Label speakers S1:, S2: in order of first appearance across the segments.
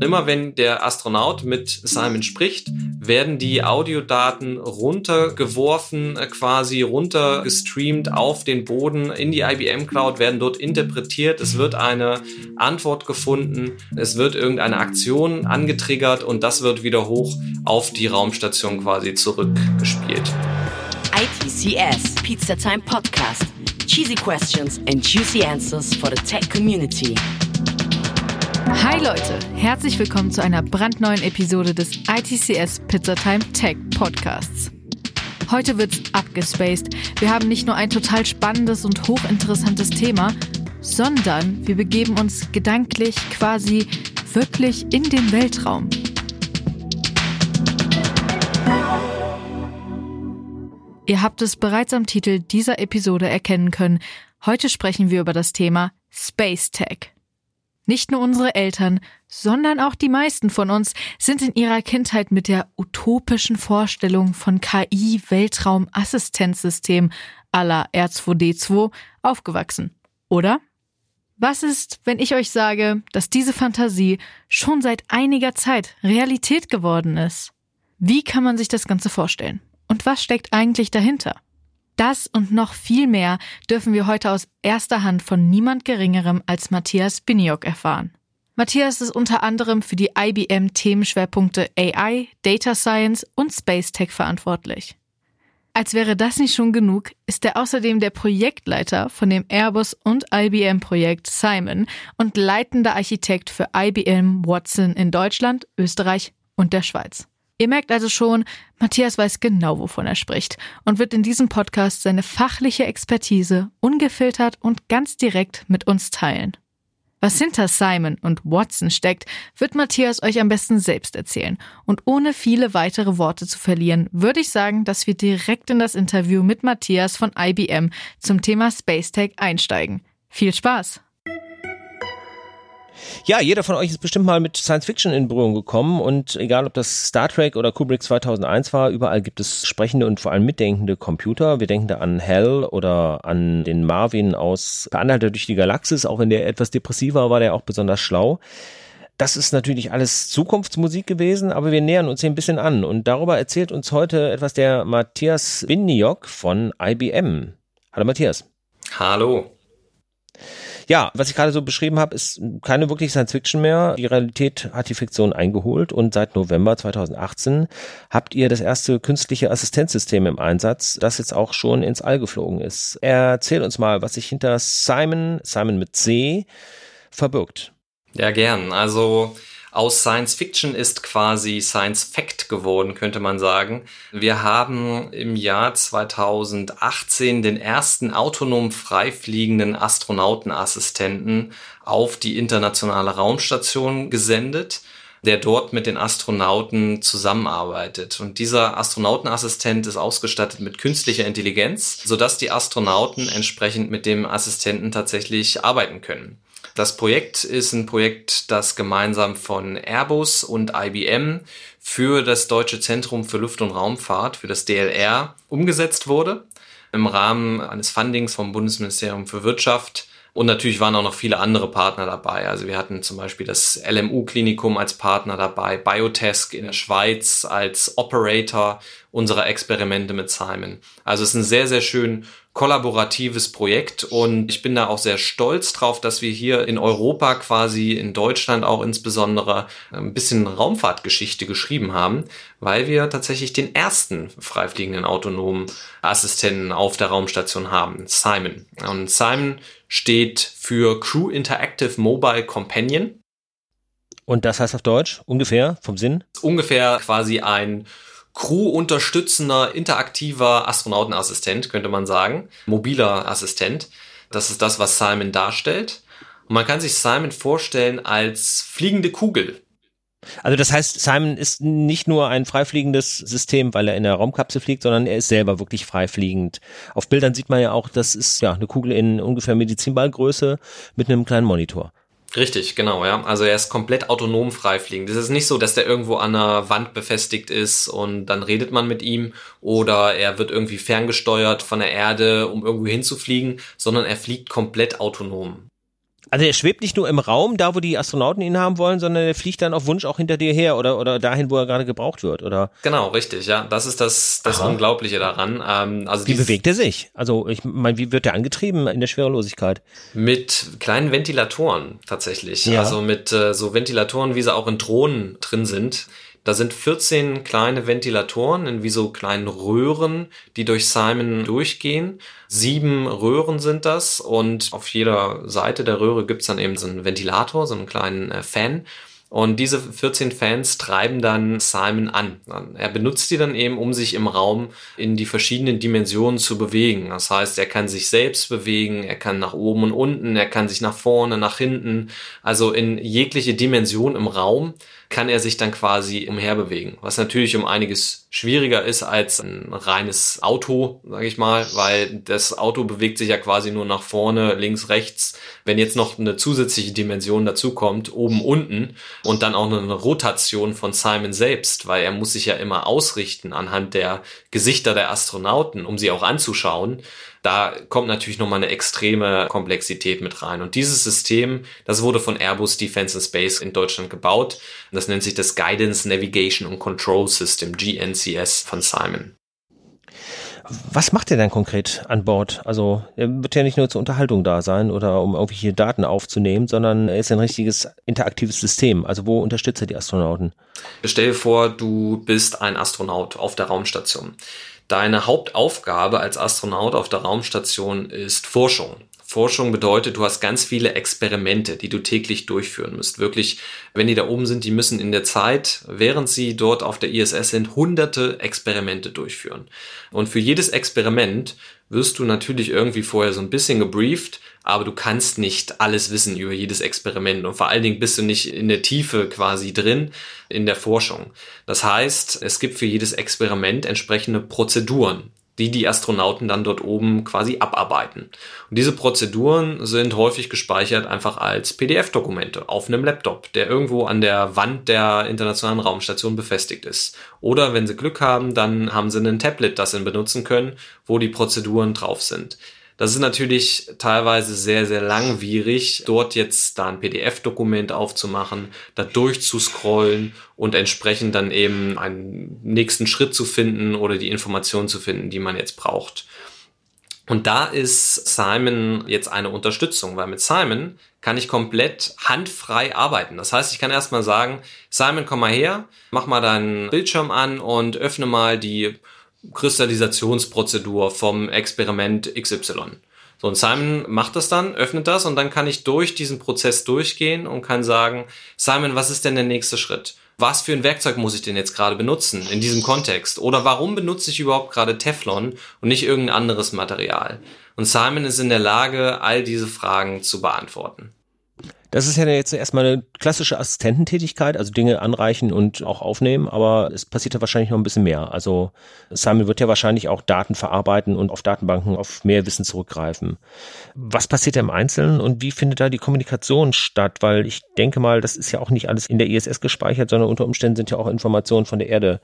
S1: Immer wenn der Astronaut mit Simon spricht, werden die Audiodaten runtergeworfen, äh, quasi runtergestreamt auf den Boden in die IBM Cloud, werden dort interpretiert. Es wird eine Antwort gefunden, es wird irgendeine Aktion angetriggert und das wird wieder hoch auf die Raumstation quasi zurückgespielt.
S2: ITCS Pizza Time Podcast. Cheesy questions and juicy answers for the tech community.
S3: Hi Leute, herzlich willkommen zu einer brandneuen Episode des ITCS Pizzatime Tech Podcasts. Heute wird's abgespaced. Wir haben nicht nur ein total spannendes und hochinteressantes Thema, sondern wir begeben uns gedanklich quasi wirklich in den Weltraum. Ihr habt es bereits am Titel dieser Episode erkennen können. Heute sprechen wir über das Thema Space Tech. Nicht nur unsere Eltern, sondern auch die meisten von uns sind in ihrer Kindheit mit der utopischen Vorstellung von KI-Weltraumassistenzsystem la R2D2 aufgewachsen, oder? Was ist, wenn ich euch sage, dass diese Fantasie schon seit einiger Zeit Realität geworden ist? Wie kann man sich das Ganze vorstellen? Und was steckt eigentlich dahinter? Das und noch viel mehr dürfen wir heute aus erster Hand von niemand Geringerem als Matthias Biniok erfahren. Matthias ist unter anderem für die IBM Themenschwerpunkte AI, Data Science und Space Tech verantwortlich. Als wäre das nicht schon genug, ist er außerdem der Projektleiter von dem Airbus und IBM Projekt Simon und leitender Architekt für IBM Watson in Deutschland, Österreich und der Schweiz. Ihr merkt also schon, Matthias weiß genau, wovon er spricht und wird in diesem Podcast seine fachliche Expertise ungefiltert und ganz direkt mit uns teilen. Was hinter Simon und Watson steckt, wird Matthias euch am besten selbst erzählen. Und ohne viele weitere Worte zu verlieren, würde ich sagen, dass wir direkt in das Interview mit Matthias von IBM zum Thema Space Tech einsteigen. Viel Spaß!
S4: Ja, jeder von euch ist bestimmt mal mit Science Fiction in Berührung gekommen und egal ob das Star Trek oder Kubrick 2001 war, überall gibt es sprechende und vor allem mitdenkende Computer. Wir denken da an Hell oder an den Marvin aus Anhalter durch die Galaxis, auch wenn der etwas depressiver war, der auch besonders schlau. Das ist natürlich alles Zukunftsmusik gewesen, aber wir nähern uns hier ein bisschen an und darüber erzählt uns heute etwas der Matthias Binniok von IBM. Hallo Matthias.
S1: Hallo.
S4: Ja, was ich gerade so beschrieben habe, ist keine wirklich Science Fiction mehr. Die Realität hat die Fiktion eingeholt und seit November 2018 habt ihr das erste künstliche Assistenzsystem im Einsatz, das jetzt auch schon ins All geflogen ist. Erzähl uns mal, was sich hinter Simon, Simon mit C, verbirgt.
S1: Ja, gern. Also aus Science Fiction ist quasi Science Fact geworden, könnte man sagen. Wir haben im Jahr 2018 den ersten autonom freifliegenden Astronautenassistenten auf die internationale Raumstation gesendet der dort mit den Astronauten zusammenarbeitet. Und dieser Astronautenassistent ist ausgestattet mit künstlicher Intelligenz, sodass die Astronauten entsprechend mit dem Assistenten tatsächlich arbeiten können. Das Projekt ist ein Projekt, das gemeinsam von Airbus und IBM für das Deutsche Zentrum für Luft- und Raumfahrt, für das DLR, umgesetzt wurde. Im Rahmen eines Fundings vom Bundesministerium für Wirtschaft und natürlich waren auch noch viele andere Partner dabei. Also wir hatten zum Beispiel das LMU-Klinikum als Partner dabei, Biotesk in der Schweiz als Operator unserer Experimente mit Simon. Also es ist ein sehr, sehr schön kollaboratives Projekt und ich bin da auch sehr stolz drauf, dass wir hier in Europa quasi, in Deutschland auch insbesondere, ein bisschen Raumfahrtgeschichte geschrieben haben, weil wir tatsächlich den ersten freifliegenden autonomen Assistenten auf der Raumstation haben, Simon. Und Simon steht für Crew Interactive Mobile Companion.
S4: Und das heißt auf Deutsch ungefähr vom Sinn?
S1: Ungefähr quasi ein Crew-unterstützender, interaktiver Astronautenassistent, könnte man sagen. Mobiler Assistent. Das ist das, was Simon darstellt. Und man kann sich Simon vorstellen als fliegende Kugel.
S4: Also das heißt, Simon ist nicht nur ein freifliegendes System, weil er in der Raumkapsel fliegt, sondern er ist selber wirklich freifliegend. Auf Bildern sieht man ja auch, das ist ja eine Kugel in ungefähr Medizinballgröße mit einem kleinen Monitor.
S1: Richtig, genau, ja. Also er ist komplett autonom freifliegend. Es ist nicht so, dass der irgendwo an einer Wand befestigt ist und dann redet man mit ihm oder er wird irgendwie ferngesteuert von der Erde, um irgendwo hinzufliegen, sondern er fliegt komplett autonom.
S4: Also er schwebt nicht nur im Raum, da wo die Astronauten ihn haben wollen, sondern er fliegt dann auf Wunsch auch hinter dir her oder, oder dahin, wo er gerade gebraucht wird, oder?
S1: Genau, richtig, ja. Das ist das, das Unglaubliche daran. Ähm, also
S4: wie bewegt er sich? Also ich meine, wie wird er angetrieben in der Schwerelosigkeit?
S1: Mit kleinen Ventilatoren tatsächlich. Ja. Also mit äh, so Ventilatoren, wie sie auch in Drohnen drin sind. Da sind 14 kleine Ventilatoren in wie so kleinen Röhren, die durch Simon durchgehen. Sieben Röhren sind das und auf jeder Seite der Röhre gibt's dann eben so einen Ventilator, so einen kleinen äh, Fan. Und diese 14 Fans treiben dann Simon an. Er benutzt die dann eben, um sich im Raum in die verschiedenen Dimensionen zu bewegen. Das heißt, er kann sich selbst bewegen, er kann nach oben und unten, er kann sich nach vorne, nach hinten, also in jegliche Dimension im Raum kann er sich dann quasi umherbewegen. Was natürlich um einiges schwieriger ist als ein reines Auto, sage ich mal, weil das Auto bewegt sich ja quasi nur nach vorne, links, rechts. Wenn jetzt noch eine zusätzliche Dimension dazukommt, oben, unten und dann auch eine Rotation von Simon selbst, weil er muss sich ja immer ausrichten anhand der Gesichter der Astronauten, um sie auch anzuschauen, da kommt natürlich nochmal eine extreme Komplexität mit rein. Und dieses System, das wurde von Airbus Defense and Space in Deutschland gebaut. Das nennt sich das Guidance, Navigation und Control System, GNCS von Simon.
S4: Was macht er denn konkret an Bord? Also er wird ja nicht nur zur Unterhaltung da sein oder um irgendwelche Daten aufzunehmen, sondern er ist ein richtiges interaktives System. Also wo unterstützt er die Astronauten?
S1: Stell dir vor, du bist ein Astronaut auf der Raumstation. Deine Hauptaufgabe als Astronaut auf der Raumstation ist Forschung. Forschung bedeutet, du hast ganz viele Experimente, die du täglich durchführen musst. Wirklich, wenn die da oben sind, die müssen in der Zeit, während sie dort auf der ISS sind, hunderte Experimente durchführen. Und für jedes Experiment wirst du natürlich irgendwie vorher so ein bisschen gebrieft, aber du kannst nicht alles wissen über jedes Experiment und vor allen Dingen bist du nicht in der Tiefe quasi drin in der Forschung. Das heißt, es gibt für jedes Experiment entsprechende Prozeduren die die Astronauten dann dort oben quasi abarbeiten. Und diese Prozeduren sind häufig gespeichert einfach als PDF-Dokumente auf einem Laptop, der irgendwo an der Wand der internationalen Raumstation befestigt ist. Oder wenn sie Glück haben, dann haben sie ein Tablet, das sie benutzen können, wo die Prozeduren drauf sind. Das ist natürlich teilweise sehr, sehr langwierig, dort jetzt da ein PDF-Dokument aufzumachen, da durchzuscrollen und entsprechend dann eben einen nächsten Schritt zu finden oder die Informationen zu finden, die man jetzt braucht. Und da ist Simon jetzt eine Unterstützung, weil mit Simon kann ich komplett handfrei arbeiten. Das heißt, ich kann erstmal sagen, Simon, komm mal her, mach mal deinen Bildschirm an und öffne mal die Kristallisationsprozedur vom Experiment XY. So, und Simon macht das dann, öffnet das und dann kann ich durch diesen Prozess durchgehen und kann sagen, Simon, was ist denn der nächste Schritt? Was für ein Werkzeug muss ich denn jetzt gerade benutzen in diesem Kontext? Oder warum benutze ich überhaupt gerade Teflon und nicht irgendein anderes Material? Und Simon ist in der Lage, all diese Fragen zu beantworten.
S4: Das ist ja jetzt erstmal eine klassische Assistententätigkeit, also Dinge anreichen und auch aufnehmen, aber es passiert ja wahrscheinlich noch ein bisschen mehr. Also Simon wird ja wahrscheinlich auch Daten verarbeiten und auf Datenbanken auf mehr Wissen zurückgreifen. Was passiert da im Einzelnen und wie findet da die Kommunikation statt? Weil ich denke mal, das ist ja auch nicht alles in der ISS gespeichert, sondern unter Umständen sind ja auch Informationen von der Erde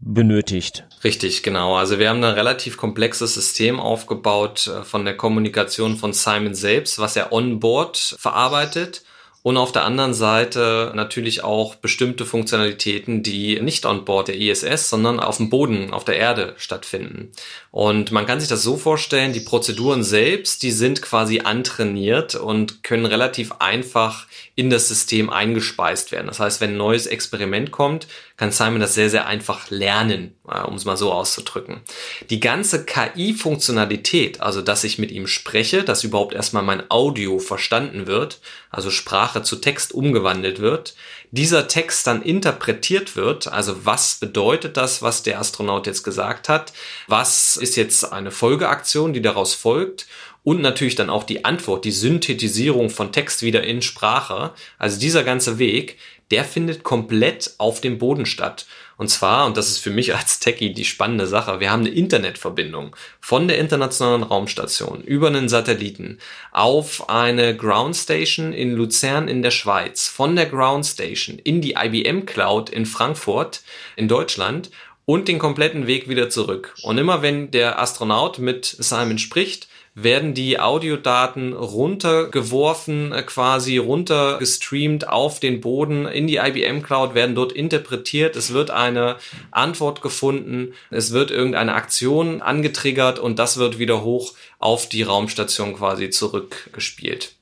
S4: benötigt.
S1: Richtig, genau. Also wir haben ein relativ komplexes System aufgebaut äh, von der Kommunikation von Simon selbst, was er on board verarbeitet und auf der anderen Seite natürlich auch bestimmte Funktionalitäten, die nicht an Bord der ISS, sondern auf dem Boden, auf der Erde stattfinden. Und man kann sich das so vorstellen, die Prozeduren selbst, die sind quasi antrainiert und können relativ einfach in das System eingespeist werden. Das heißt, wenn ein neues Experiment kommt, kann Simon das sehr, sehr einfach lernen, äh, um es mal so auszudrücken. Die ganze KI-Funktionalität, also dass ich mit ihm spreche, dass überhaupt erstmal mein Audio verstanden wird, also Sprache zu Text umgewandelt wird, dieser Text dann interpretiert wird, also was bedeutet das, was der Astronaut jetzt gesagt hat, was ist jetzt eine Folgeaktion, die daraus folgt und natürlich dann auch die Antwort, die Synthetisierung von Text wieder in Sprache. Also dieser ganze Weg, der findet komplett auf dem Boden statt. Und zwar, und das ist für mich als Techie die spannende Sache, wir haben eine Internetverbindung von der Internationalen Raumstation über einen Satelliten auf eine Ground Station in Luzern in der Schweiz, von der Ground Station in die IBM Cloud in Frankfurt in Deutschland und den kompletten Weg wieder zurück. Und immer wenn der Astronaut mit Simon spricht, werden die Audiodaten runtergeworfen, äh, quasi runtergestreamt auf den Boden in die IBM Cloud, werden dort interpretiert. Es wird eine Antwort gefunden, es wird irgendeine Aktion angetriggert und das wird wieder hoch auf die Raumstation quasi zurückgespielt.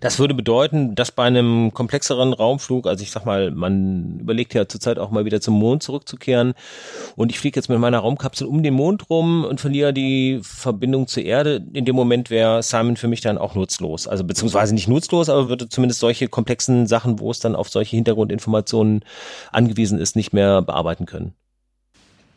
S4: Das würde bedeuten, dass bei einem komplexeren Raumflug, also ich sag mal, man überlegt ja zurzeit auch mal wieder zum Mond zurückzukehren und ich fliege jetzt mit meiner Raumkapsel um den Mond rum und verliere die Verbindung zur Erde. In dem Moment wäre Simon für mich dann auch nutzlos. Also beziehungsweise nicht nutzlos, aber würde zumindest solche komplexen Sachen, wo es dann auf solche Hintergrundinformationen angewiesen ist, nicht mehr bearbeiten können.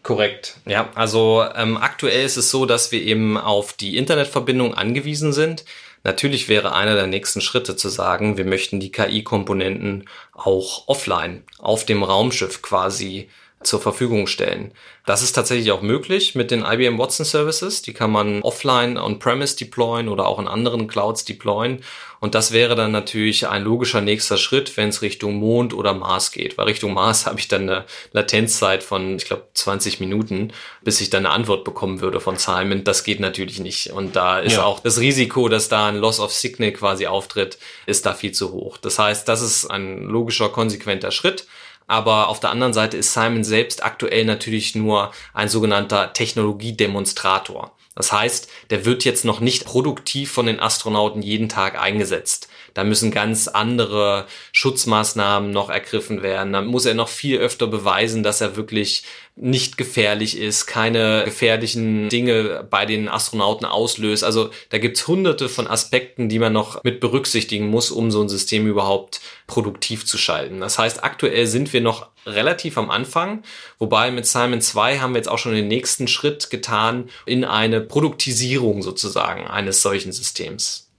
S1: Korrekt. Ja, also ähm, aktuell ist es so, dass wir eben auf die Internetverbindung angewiesen sind. Natürlich wäre einer der nächsten Schritte zu sagen, wir möchten die KI-Komponenten auch offline auf dem Raumschiff quasi zur Verfügung stellen. Das ist tatsächlich auch möglich mit den IBM Watson Services. Die kann man offline on-premise deployen oder auch in anderen Clouds deployen. Und das wäre dann natürlich ein logischer nächster Schritt, wenn es Richtung Mond oder Mars geht. Weil Richtung Mars habe ich dann eine Latenzzeit von, ich glaube, 20 Minuten, bis ich dann eine Antwort bekommen würde von Simon. Das geht natürlich nicht. Und da ist ja. auch das Risiko, dass da ein Loss of Signal quasi auftritt, ist da viel zu hoch. Das heißt, das ist ein logischer, konsequenter Schritt. Aber auf der anderen Seite ist Simon selbst aktuell natürlich nur ein sogenannter Technologiedemonstrator. Das heißt, der wird jetzt noch nicht produktiv von den Astronauten jeden Tag eingesetzt. Da müssen ganz andere Schutzmaßnahmen noch ergriffen werden. Da muss er noch viel öfter beweisen, dass er wirklich nicht gefährlich ist, keine gefährlichen Dinge bei den Astronauten auslöst. Also da gibt's hunderte von Aspekten, die man noch mit berücksichtigen muss, um so ein System überhaupt produktiv zu schalten. Das heißt, aktuell sind wir noch relativ am Anfang, wobei mit Simon 2 haben wir jetzt auch schon den nächsten Schritt getan in eine Produktisierung sozusagen eines solchen Systems.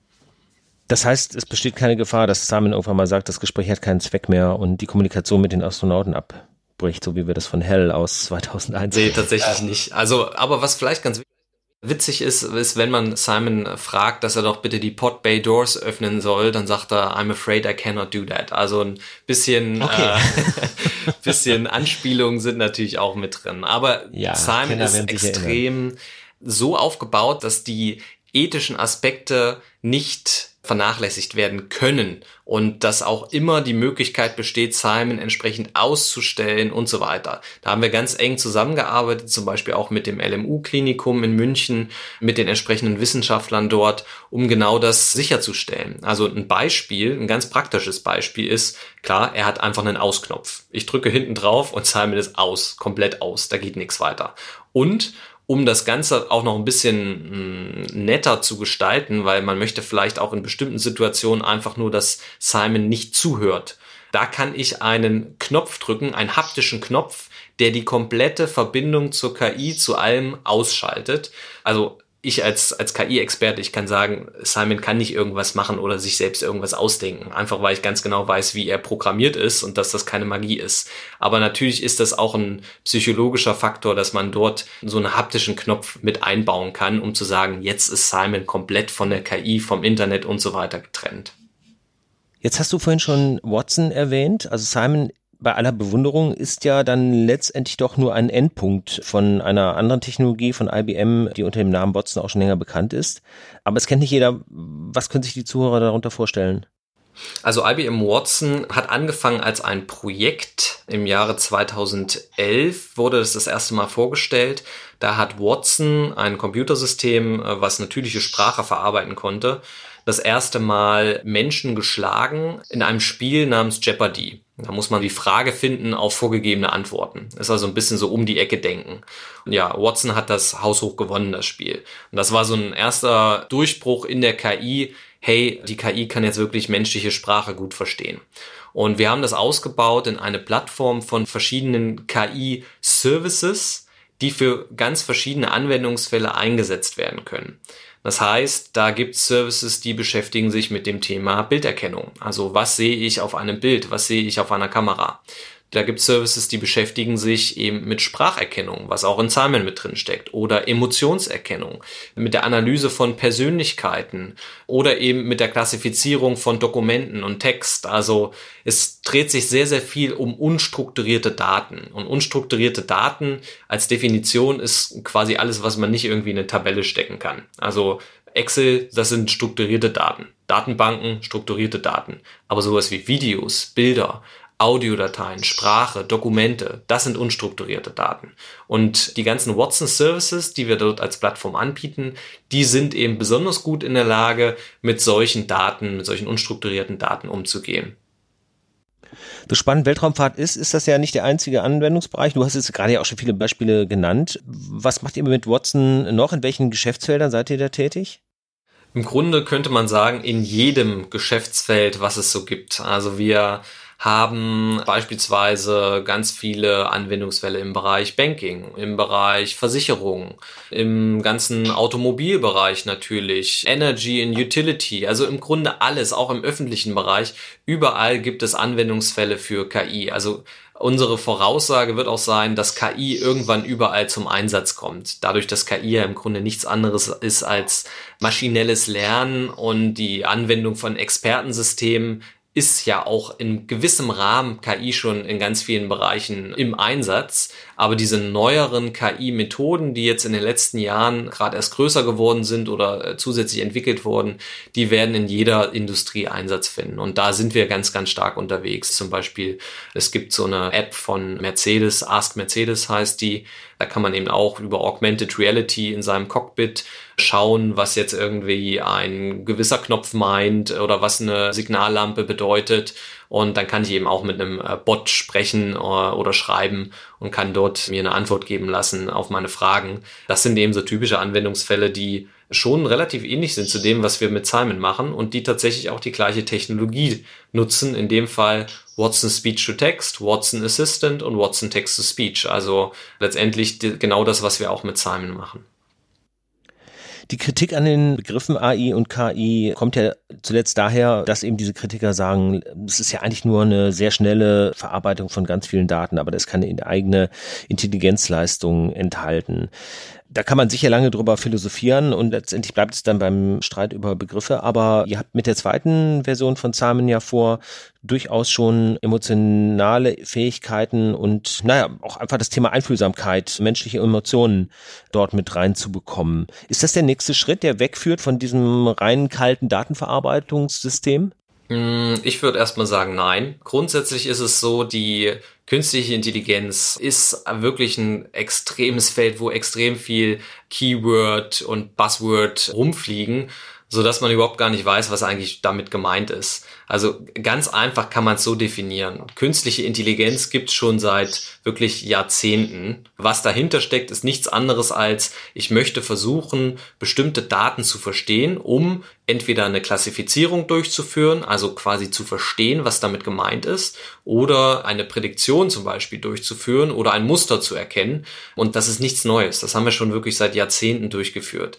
S4: Das heißt, es besteht keine Gefahr, dass Simon irgendwann mal sagt, das Gespräch hat keinen Zweck mehr und die Kommunikation mit den Astronauten abbricht, so wie wir das von Hell aus 2001
S1: Nee, tatsächlich nicht. Also, aber was vielleicht ganz witzig ist, ist, wenn man Simon fragt, dass er doch bitte die Pod Bay Doors öffnen soll, dann sagt er, I'm afraid I cannot do that. Also ein bisschen, okay. äh, bisschen Anspielungen sind natürlich auch mit drin. Aber ja, Simon ist extrem so aufgebaut, dass die ethischen Aspekte nicht vernachlässigt werden können und dass auch immer die Möglichkeit besteht, Simon entsprechend auszustellen und so weiter. Da haben wir ganz eng zusammengearbeitet, zum Beispiel auch mit dem LMU-Klinikum in München, mit den entsprechenden Wissenschaftlern dort, um genau das sicherzustellen. Also ein Beispiel, ein ganz praktisches Beispiel ist, klar, er hat einfach einen Ausknopf. Ich drücke hinten drauf und Simon ist aus, komplett aus, da geht nichts weiter. Und um das Ganze auch noch ein bisschen mm, netter zu gestalten, weil man möchte vielleicht auch in bestimmten Situationen einfach nur, dass Simon nicht zuhört. Da kann ich einen Knopf drücken, einen haptischen Knopf, der die komplette Verbindung zur KI zu allem ausschaltet. Also ich als, als KI-Experte, ich kann sagen, Simon kann nicht irgendwas machen oder sich selbst irgendwas ausdenken. Einfach weil ich ganz genau weiß, wie er programmiert ist und dass das keine Magie ist. Aber natürlich ist das auch ein psychologischer Faktor, dass man dort so einen haptischen Knopf mit einbauen kann, um zu sagen, jetzt ist Simon komplett von der KI, vom Internet und so weiter getrennt.
S4: Jetzt hast du vorhin schon Watson erwähnt. Also Simon bei aller Bewunderung ist ja dann letztendlich doch nur ein Endpunkt von einer anderen Technologie von IBM, die unter dem Namen Watson auch schon länger bekannt ist. Aber es kennt nicht jeder. Was können sich die Zuhörer darunter vorstellen?
S1: Also IBM Watson hat angefangen als ein Projekt. Im Jahre 2011 wurde es das erste Mal vorgestellt. Da hat Watson ein Computersystem, äh, was natürliche Sprache verarbeiten konnte, das erste Mal Menschen geschlagen in einem Spiel namens Jeopardy. Da muss man die Frage finden auf vorgegebene Antworten. Ist also ein bisschen so um die Ecke denken. Und ja, Watson hat das haushoch gewonnen, das Spiel. Und das war so ein erster Durchbruch in der KI. Hey, die KI kann jetzt wirklich menschliche Sprache gut verstehen. Und wir haben das ausgebaut in eine Plattform von verschiedenen KI-Services, die für ganz verschiedene Anwendungsfälle eingesetzt werden können. Das heißt, da gibt es Services, die beschäftigen sich mit dem Thema Bilderkennung. Also was sehe ich auf einem Bild, was sehe ich auf einer Kamera. Da gibt es Services, die beschäftigen sich eben mit Spracherkennung, was auch in Simon mit drin steckt, oder Emotionserkennung, mit der Analyse von Persönlichkeiten oder eben mit der Klassifizierung von Dokumenten und Text. Also es dreht sich sehr, sehr viel um unstrukturierte Daten. Und unstrukturierte Daten als Definition ist quasi alles, was man nicht irgendwie in eine Tabelle stecken kann. Also Excel, das sind strukturierte Daten. Datenbanken, strukturierte Daten. Aber sowas wie Videos, Bilder, Audiodateien, Sprache, Dokumente, das sind unstrukturierte Daten. Und die ganzen Watson Services, die wir dort als Plattform anbieten, die sind eben besonders gut in der Lage, mit solchen Daten, mit solchen unstrukturierten Daten umzugehen.
S4: So spannend Weltraumfahrt ist, ist das ja nicht der einzige Anwendungsbereich. Du hast jetzt gerade ja auch schon viele Beispiele genannt. Was macht ihr mit Watson noch? In welchen Geschäftsfeldern seid ihr da tätig?
S1: Im Grunde könnte man sagen, in jedem Geschäftsfeld, was es so gibt. Also wir haben beispielsweise ganz viele Anwendungsfälle im Bereich Banking, im Bereich Versicherung, im ganzen Automobilbereich natürlich, Energy and Utility, also im Grunde alles, auch im öffentlichen Bereich. Überall gibt es Anwendungsfälle für KI. Also Unsere Voraussage wird auch sein, dass KI irgendwann überall zum Einsatz kommt. Dadurch, dass KI ja im Grunde nichts anderes ist als maschinelles Lernen und die Anwendung von Expertensystemen ist ja auch in gewissem Rahmen KI schon in ganz vielen Bereichen im Einsatz. Aber diese neueren KI-Methoden, die jetzt in den letzten Jahren gerade erst größer geworden sind oder äh, zusätzlich entwickelt wurden, die werden in jeder Industrie Einsatz finden. Und da sind wir ganz, ganz stark unterwegs. Zum Beispiel, es gibt so eine App von Mercedes, Ask Mercedes heißt die. Da kann man eben auch über Augmented Reality in seinem Cockpit schauen, was jetzt irgendwie ein gewisser Knopf meint oder was eine Signallampe bedeutet. Und dann kann ich eben auch mit einem äh, Bot sprechen äh, oder schreiben und kann dort mir eine Antwort geben lassen auf meine Fragen. Das sind eben so typische Anwendungsfälle, die schon relativ ähnlich sind zu dem, was wir mit Simon machen und die tatsächlich auch die gleiche Technologie nutzen. In dem Fall Watson Speech to Text, Watson Assistant und Watson Text to Speech. Also letztendlich genau das, was wir auch mit Simon machen.
S4: Die Kritik an den Begriffen AI und KI kommt ja zuletzt daher, dass eben diese Kritiker sagen, es ist ja eigentlich nur eine sehr schnelle Verarbeitung von ganz vielen Daten, aber das kann eine eigene Intelligenzleistung enthalten da kann man sicher lange drüber philosophieren und letztendlich bleibt es dann beim Streit über Begriffe. Aber ihr habt mit der zweiten Version von Simon ja vor, durchaus schon emotionale Fähigkeiten und naja, auch einfach das Thema Einfühlsamkeit, menschliche Emotionen dort mit reinzubekommen. Ist das der nächste Schritt, der wegführt von diesem reinen kalten Datenverarbeitungssystem?
S1: Hm, ich würde erstmal sagen, nein. Grundsätzlich ist es so, die künstliche Intelligenz ist wirklich ein extremes Feld, wo extrem viel Keyword und Buzzword rumfliegen so dass man überhaupt gar nicht weiß, was eigentlich damit gemeint ist. Also ganz einfach kann man es so definieren. Künstliche Intelligenz gibt es schon seit wirklich Jahrzehnten. Was dahinter steckt, ist nichts anderes als, ich möchte versuchen, bestimmte Daten zu verstehen, um entweder eine Klassifizierung durchzuführen, also quasi zu verstehen, was damit gemeint ist, oder eine Prädiktion zum Beispiel durchzuführen oder ein Muster zu erkennen. Und das ist nichts Neues. Das haben wir schon wirklich seit Jahrzehnten durchgeführt.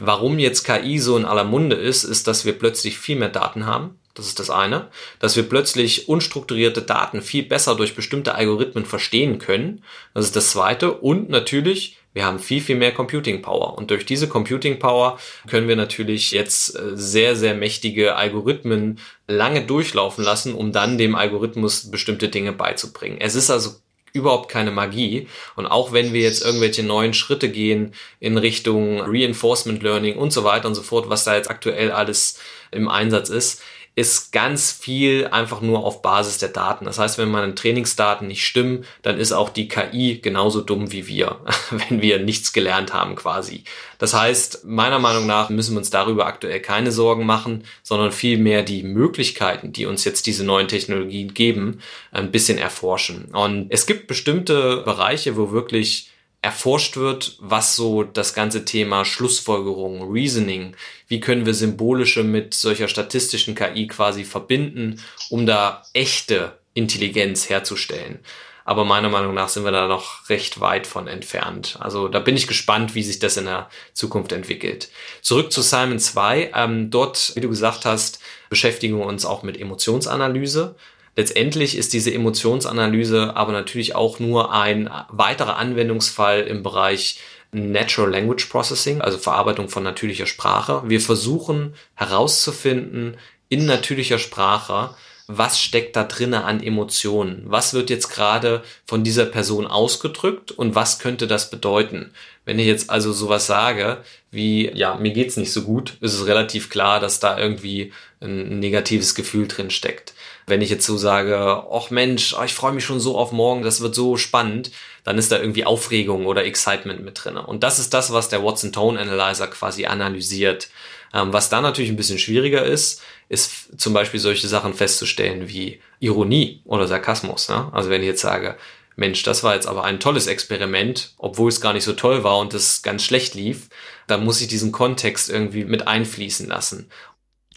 S1: Warum jetzt KI so in aller Munde ist, ist, dass wir plötzlich viel mehr Daten haben. Das ist das eine. Dass wir plötzlich unstrukturierte Daten viel besser durch bestimmte Algorithmen verstehen können. Das ist das zweite. Und natürlich, wir haben viel, viel mehr Computing Power. Und durch diese Computing Power können wir natürlich jetzt äh, sehr, sehr mächtige Algorithmen lange durchlaufen lassen, um dann dem Algorithmus bestimmte Dinge beizubringen. Es ist also überhaupt keine Magie. Und auch wenn wir jetzt irgendwelche neuen Schritte gehen in Richtung Reinforcement Learning und so weiter und so fort, was da jetzt aktuell alles im Einsatz ist, ist ganz viel einfach nur auf Basis der Daten. Das heißt, wenn meine Trainingsdaten nicht stimmen, dann ist auch die KI genauso dumm wie wir, wenn wir nichts gelernt haben quasi. Das heißt, meiner Meinung nach müssen wir uns darüber aktuell keine Sorgen machen, sondern vielmehr die Möglichkeiten, die uns jetzt diese neuen Technologien geben, ein bisschen erforschen. Und es gibt bestimmte Bereiche, wo wirklich erforscht wird, was so das ganze Thema Schlussfolgerung, Reasoning, wie können wir symbolische mit solcher statistischen KI quasi verbinden, um da echte Intelligenz herzustellen. Aber meiner Meinung nach sind wir da noch recht weit von entfernt. Also da bin ich gespannt, wie sich das in der Zukunft entwickelt. Zurück zu Simon 2. Ähm, dort, wie du gesagt hast, beschäftigen wir uns auch mit Emotionsanalyse. Letztendlich ist diese Emotionsanalyse aber natürlich auch nur ein weiterer Anwendungsfall im Bereich Natural Language Processing, also Verarbeitung von natürlicher Sprache. Wir versuchen herauszufinden, in natürlicher Sprache, was steckt da drinnen an Emotionen? Was wird jetzt gerade von dieser Person ausgedrückt und was könnte das bedeuten? Wenn ich jetzt also sowas sage, wie, ja, mir geht's nicht so gut, ist es relativ klar, dass da irgendwie ein negatives Gefühl drin steckt. Wenn ich jetzt so sage, ach Mensch, oh, ich freue mich schon so auf morgen, das wird so spannend, dann ist da irgendwie Aufregung oder Excitement mit drin. Und das ist das, was der Watson Tone Analyzer quasi analysiert. Ähm, was da natürlich ein bisschen schwieriger ist, ist zum Beispiel solche Sachen festzustellen wie Ironie oder Sarkasmus. Ne? Also wenn ich jetzt sage, Mensch, das war jetzt aber ein tolles Experiment, obwohl es gar nicht so toll war und es ganz schlecht lief, dann muss ich diesen Kontext irgendwie mit einfließen lassen.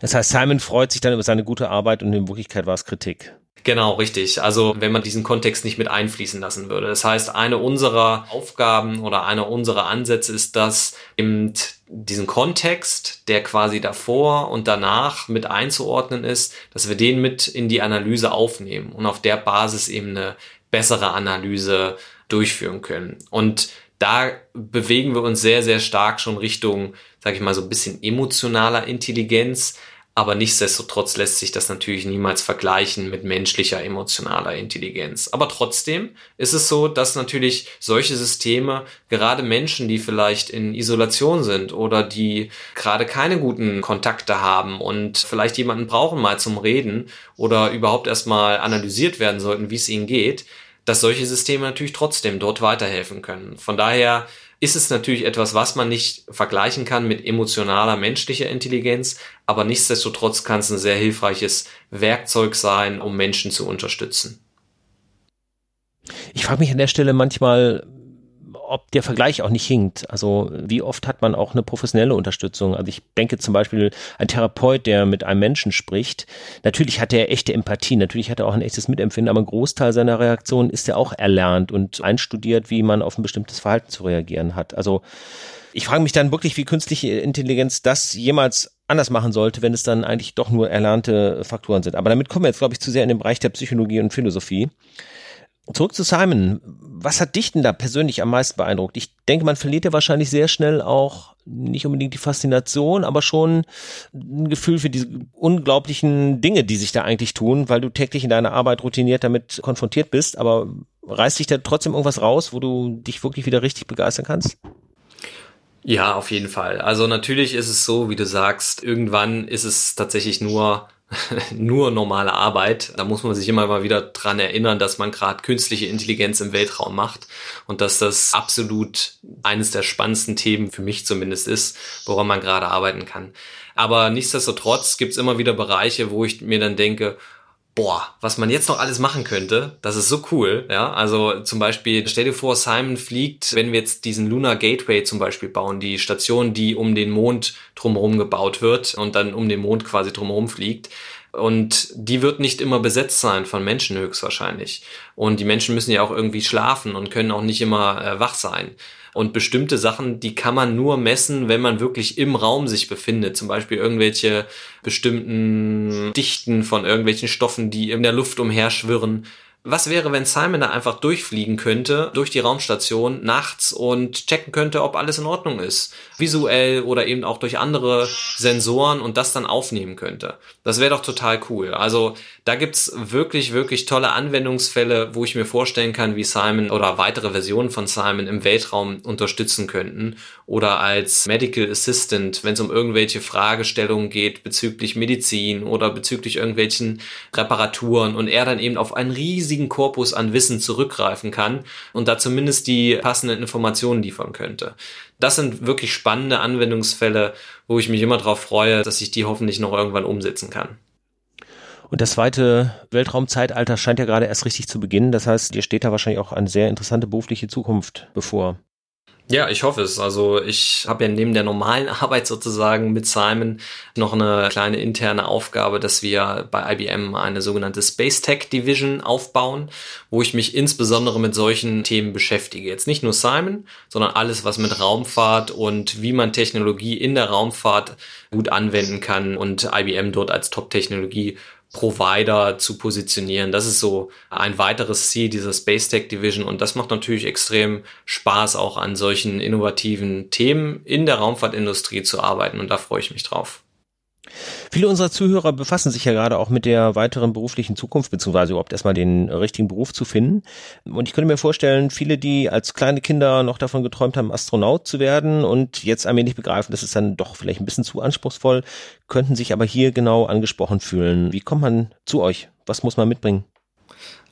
S4: Das heißt, Simon freut sich dann über seine gute Arbeit und in Wirklichkeit war es Kritik.
S1: Genau, richtig. Also wenn man diesen Kontext nicht mit einfließen lassen würde. Das heißt, eine unserer Aufgaben oder einer unserer Ansätze ist dass eben diesen Kontext, der quasi davor und danach mit einzuordnen ist, dass wir den mit in die Analyse aufnehmen und auf der Basis eben eine bessere Analyse durchführen können. Und da bewegen wir uns sehr, sehr stark schon Richtung, sage ich mal, so ein bisschen emotionaler Intelligenz, aber nichtsdestotrotz lässt sich das natürlich niemals vergleichen mit menschlicher emotionaler Intelligenz. Aber trotzdem ist es so, dass natürlich solche Systeme, gerade Menschen, die vielleicht in Isolation sind oder die gerade keine guten Kontakte haben und vielleicht jemanden brauchen mal zum Reden oder überhaupt erstmal analysiert werden sollten, wie es ihnen geht, dass solche Systeme natürlich trotzdem dort weiterhelfen können. Von daher ist es natürlich etwas, was man nicht vergleichen kann mit emotionaler menschlicher Intelligenz, aber nichtsdestotrotz kann es ein sehr hilfreiches Werkzeug sein, um Menschen zu unterstützen.
S4: Ich frage mich an der Stelle manchmal, ob der Vergleich auch nicht hinkt. Also wie oft hat man auch eine professionelle Unterstützung? Also ich denke zum Beispiel ein Therapeut, der mit einem Menschen spricht, natürlich hat er echte Empathie, natürlich hat er auch ein echtes Mitempfinden, aber ein Großteil seiner Reaktionen ist ja auch erlernt und einstudiert, wie man auf ein bestimmtes Verhalten zu reagieren hat. Also ich frage mich dann wirklich, wie künstliche Intelligenz das jemals anders machen sollte, wenn es dann eigentlich doch nur erlernte Faktoren sind. Aber damit kommen wir jetzt, glaube ich, zu sehr in den Bereich der Psychologie und Philosophie. Zurück zu Simon. Was hat dich denn da persönlich am meisten beeindruckt? Ich denke, man verliert ja wahrscheinlich sehr schnell auch nicht unbedingt die Faszination, aber schon ein Gefühl für diese unglaublichen Dinge, die sich da eigentlich tun, weil du täglich in deiner Arbeit routiniert damit konfrontiert bist. Aber reißt dich da trotzdem irgendwas raus, wo du dich wirklich wieder richtig begeistern kannst?
S1: Ja, auf jeden Fall. Also natürlich ist es so, wie du sagst, irgendwann ist es tatsächlich nur nur normale Arbeit. Da muss man sich immer mal wieder dran erinnern, dass man gerade künstliche Intelligenz im Weltraum macht und dass das absolut eines der spannendsten Themen für mich zumindest ist, woran man gerade arbeiten kann. Aber nichtsdestotrotz gibt es immer wieder Bereiche, wo ich mir dann denke, boah, was man jetzt noch alles machen könnte, das ist so cool, ja. Also zum Beispiel, stell dir vor, Simon fliegt, wenn wir jetzt diesen Lunar Gateway zum Beispiel bauen, die Station, die um den Mond drumherum gebaut wird und dann um den Mond quasi drumherum fliegt. Und die wird nicht immer besetzt sein von Menschen höchstwahrscheinlich. Und die Menschen müssen ja auch irgendwie schlafen und können auch nicht immer äh, wach sein. Und bestimmte Sachen, die kann man nur messen, wenn man wirklich im Raum sich befindet. Zum Beispiel irgendwelche bestimmten Dichten von irgendwelchen Stoffen, die in der Luft umherschwirren. Was wäre, wenn Simon da einfach durchfliegen könnte, durch die Raumstation nachts und checken könnte, ob alles in Ordnung ist? Visuell oder eben auch durch andere Sensoren und das dann aufnehmen könnte. Das wäre doch total cool. Also da gibt's wirklich, wirklich tolle Anwendungsfälle, wo ich mir vorstellen kann, wie Simon oder weitere Versionen von Simon im Weltraum unterstützen könnten. Oder als Medical Assistant, wenn es um irgendwelche Fragestellungen geht bezüglich Medizin oder bezüglich irgendwelchen Reparaturen und er dann eben auf einen riesigen Korpus an Wissen zurückgreifen kann und da zumindest die passenden Informationen liefern könnte. Das sind wirklich spannende Anwendungsfälle, wo ich mich immer darauf freue, dass ich die hoffentlich noch irgendwann umsetzen kann.
S4: Und das zweite Weltraumzeitalter scheint ja gerade erst richtig zu beginnen. Das heißt, dir steht da wahrscheinlich auch eine sehr interessante berufliche Zukunft bevor.
S1: Ja, ich hoffe es. Also ich habe ja neben der normalen Arbeit sozusagen mit Simon noch eine kleine interne Aufgabe, dass wir bei IBM eine sogenannte Space Tech Division aufbauen, wo ich mich insbesondere mit solchen Themen beschäftige. Jetzt nicht nur Simon, sondern alles, was mit Raumfahrt und wie man Technologie in der Raumfahrt gut anwenden kann und IBM dort als Top-Technologie Provider zu positionieren. Das ist so ein weiteres Ziel dieser Space Tech Division und das macht natürlich extrem Spaß, auch an solchen innovativen Themen in der Raumfahrtindustrie zu arbeiten und da freue ich mich drauf.
S4: Viele unserer Zuhörer befassen sich ja gerade auch mit der weiteren beruflichen Zukunft, beziehungsweise überhaupt erstmal den richtigen Beruf zu finden. Und ich könnte mir vorstellen, viele, die als kleine Kinder noch davon geträumt haben, Astronaut zu werden und jetzt allmählich begreifen, das ist dann doch vielleicht ein bisschen zu anspruchsvoll, könnten sich aber hier genau angesprochen fühlen. Wie kommt man zu euch? Was muss man mitbringen?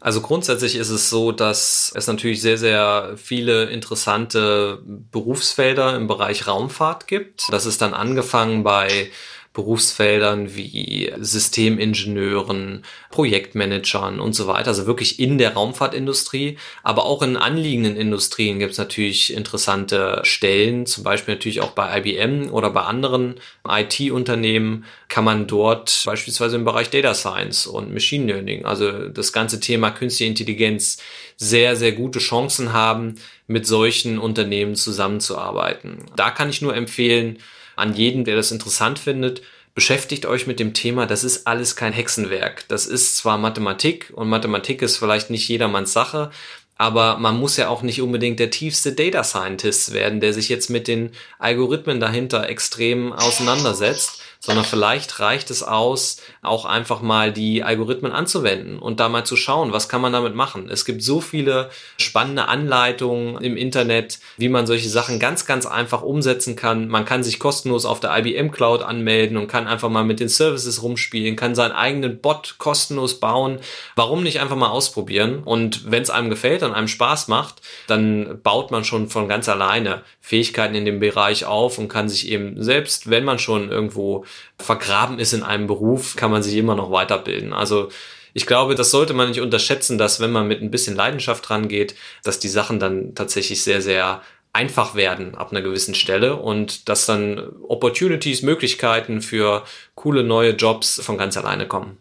S1: Also grundsätzlich ist es so, dass es natürlich sehr, sehr viele interessante Berufsfelder im Bereich Raumfahrt gibt. Das ist dann angefangen bei Berufsfeldern wie Systemingenieuren, Projektmanagern und so weiter. Also wirklich in der Raumfahrtindustrie, aber auch in anliegenden Industrien gibt es natürlich interessante Stellen, zum Beispiel natürlich auch bei IBM oder bei anderen IT-Unternehmen kann man dort beispielsweise im Bereich Data Science und Machine Learning, also das ganze Thema künstliche Intelligenz, sehr, sehr gute Chancen haben, mit solchen Unternehmen zusammenzuarbeiten. Da kann ich nur empfehlen, an jeden, der das interessant findet, beschäftigt euch mit dem Thema, das ist alles kein Hexenwerk. Das ist zwar Mathematik und Mathematik ist vielleicht nicht jedermanns Sache, aber man muss ja auch nicht unbedingt der tiefste Data Scientist werden, der sich jetzt mit den Algorithmen dahinter extrem auseinandersetzt, sondern vielleicht reicht es aus, auch einfach mal die Algorithmen anzuwenden und da mal zu schauen, was kann man damit machen. Es gibt so viele spannende Anleitungen im Internet, wie man solche Sachen ganz, ganz einfach umsetzen kann. Man kann sich kostenlos auf der IBM Cloud anmelden und kann einfach mal mit den Services rumspielen, kann seinen eigenen Bot kostenlos bauen. Warum nicht einfach mal ausprobieren? Und wenn es einem gefällt und einem Spaß macht, dann baut man schon von ganz alleine Fähigkeiten in dem Bereich auf und kann sich eben selbst, wenn man schon irgendwo vergraben ist in einem Beruf, kann man sich immer noch weiterbilden. Also ich glaube, das sollte man nicht unterschätzen, dass wenn man mit ein bisschen Leidenschaft rangeht, dass die Sachen dann tatsächlich sehr, sehr einfach werden ab einer gewissen Stelle und dass dann Opportunities, Möglichkeiten für coole neue Jobs von ganz alleine kommen.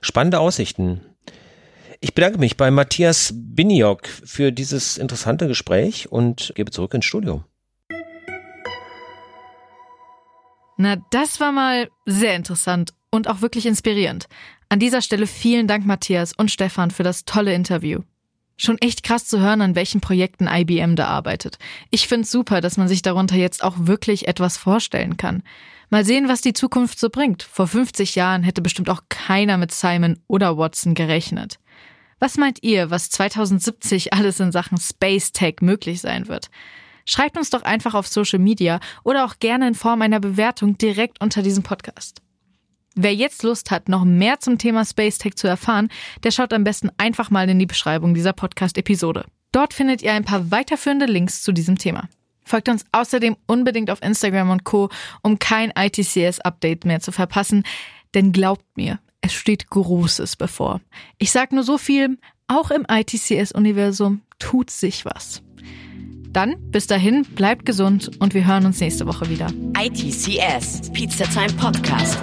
S4: Spannende Aussichten. Ich bedanke mich bei Matthias Biniok für dieses interessante Gespräch und gebe zurück ins Studio.
S3: Na, das war mal sehr interessant und auch wirklich inspirierend. An dieser Stelle vielen Dank, Matthias und Stefan, für das tolle Interview. Schon echt krass zu hören, an welchen Projekten IBM da arbeitet. Ich find's super, dass man sich darunter jetzt auch wirklich etwas vorstellen kann. Mal sehen, was die Zukunft so bringt. Vor 50 Jahren hätte bestimmt auch keiner mit Simon oder Watson gerechnet. Was meint ihr, was 2070 alles in Sachen Space Tech möglich sein wird? Schreibt uns doch einfach auf Social Media oder auch gerne in Form einer Bewertung direkt unter diesem Podcast. Wer jetzt Lust hat, noch mehr zum Thema Space Tech zu erfahren, der schaut am besten einfach mal in die Beschreibung dieser Podcast-Episode. Dort findet ihr ein paar weiterführende Links zu diesem Thema. Folgt uns außerdem unbedingt auf Instagram und Co., um kein ITCS-Update mehr zu verpassen, denn glaubt mir, es steht Großes bevor. Ich sag nur so viel, auch im ITCS-Universum tut sich was. Dann bis dahin, bleibt gesund und wir hören uns nächste Woche wieder.
S2: ITCS, Pizza Time Podcast.